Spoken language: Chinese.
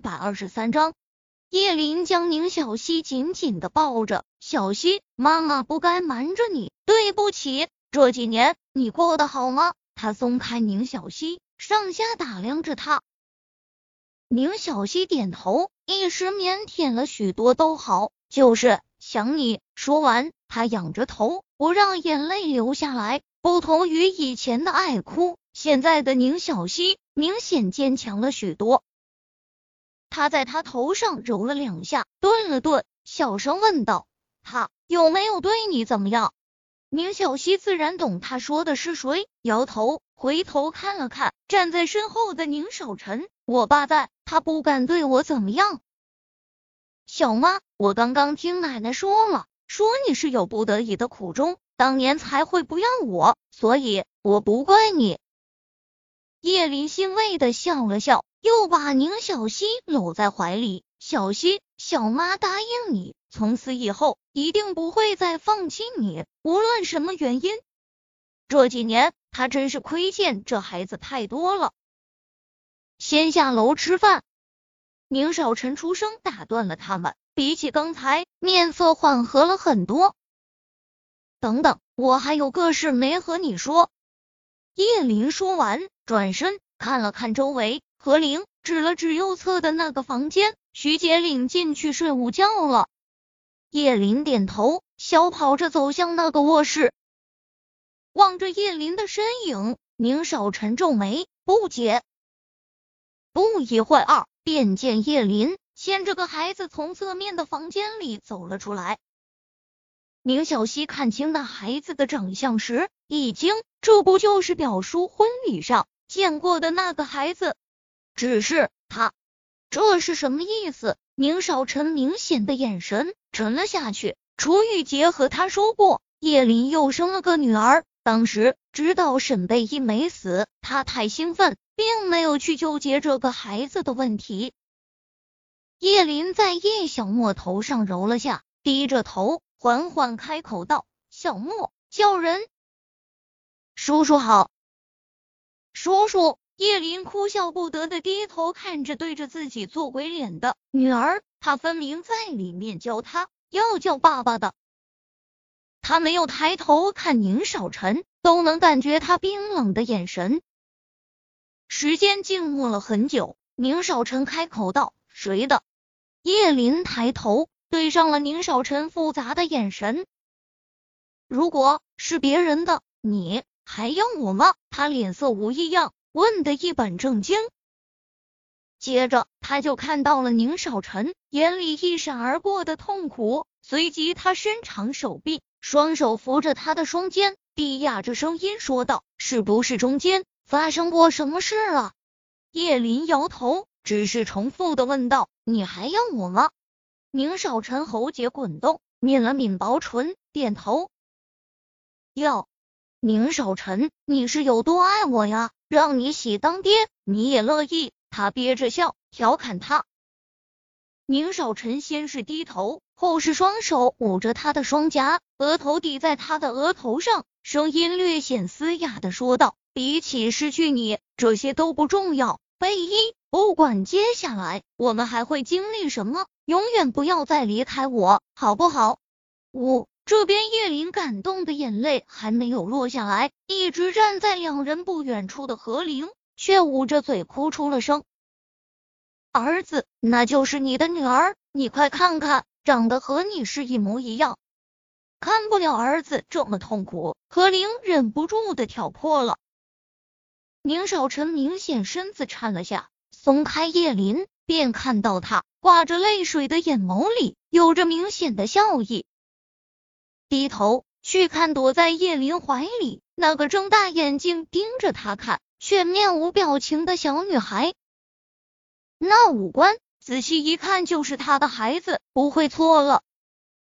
百二十三章，叶林将宁小溪紧紧的抱着。小溪，妈妈不该瞒着你，对不起。这几年你过得好吗？他松开宁小溪，上下打量着他。宁小溪点头，一时腼腆了许多。都好，就是想你。说完，他仰着头，不让眼泪流下来。不同于以前的爱哭，现在的宁小溪明显坚强了许多。他在他头上揉了两下，顿了顿，小声问道：“他有没有对你怎么样？”宁小溪自然懂他说的是谁，摇头，回头看了看站在身后的宁少臣：“我爸在，他不敢对我怎么样。”小妈，我刚刚听奶奶说了，说你是有不得已的苦衷，当年才会不要我，所以我不怪你。叶林欣慰的笑了笑。又把宁小溪搂在怀里，小溪，小妈答应你，从此以后一定不会再放弃你，无论什么原因。这几年他真是亏欠这孩子太多了。先下楼吃饭。宁少臣出声打断了他们，比起刚才，面色缓和了很多。等等，我还有个事没和你说。叶林说完，转身看了看周围。何灵指了指右侧的那个房间，徐杰领进去睡午觉了。叶林点头，小跑着走向那个卧室，望着叶林的身影，宁少臣皱眉不解。不一会儿，便见叶林牵着个孩子从侧面的房间里走了出来。宁小溪看清那孩子的长相时，一惊，这不就是表叔婚礼上见过的那个孩子？只是他，这是什么意思？宁少臣明显的眼神沉了下去。楚雨洁和他说过，叶林又生了个女儿。当时知道沈贝依没死，他太兴奋，并没有去纠结这个孩子的问题。叶林在叶小莫头上揉了下，低着头，缓缓开口道：“小莫，叫人，叔叔好，叔叔。”叶林哭笑不得的低头看着对着自己做鬼脸的女儿，他分明在里面教他要叫爸爸的。他没有抬头看宁少臣，都能感觉他冰冷的眼神。时间静默了很久，宁少臣开口道：“谁的？”叶林抬头对上了宁少臣复杂的眼神。如果是别人的，你还要我吗？他脸色无异样。问的一本正经，接着他就看到了宁少臣眼里一闪而过的痛苦，随即他伸长手臂，双手扶着他的双肩，低哑着声音说道：“是不是中间发生过什么事了？”叶林摇头，只是重复的问道：“你还要我吗？”宁少臣喉结滚动，抿了抿薄唇，点头：“要。”宁少臣，你是有多爱我呀？让你喜当爹，你也乐意？他憋着笑，调侃他。宁少臣先是低头，后是双手捂着他的双颊，额头抵在他的额头上，声音略显嘶哑的说道：“比起失去你，这些都不重要。贝依，不管接下来我们还会经历什么，永远不要再离开我，好不好？”我。这边叶林感动的眼泪还没有落下来，一直站在两人不远处的何灵却捂着嘴哭出了声。儿子，那就是你的女儿，你快看看，长得和你是一模一样。看不了儿子这么痛苦，何灵忍不住的挑破了。宁少臣明显身子颤了下，松开叶林，便看到他挂着泪水的眼眸里有着明显的笑意。低头去看躲在叶林怀里那个睁大眼睛盯着他看却面无表情的小女孩，那五官仔细一看就是他的孩子，不会错了。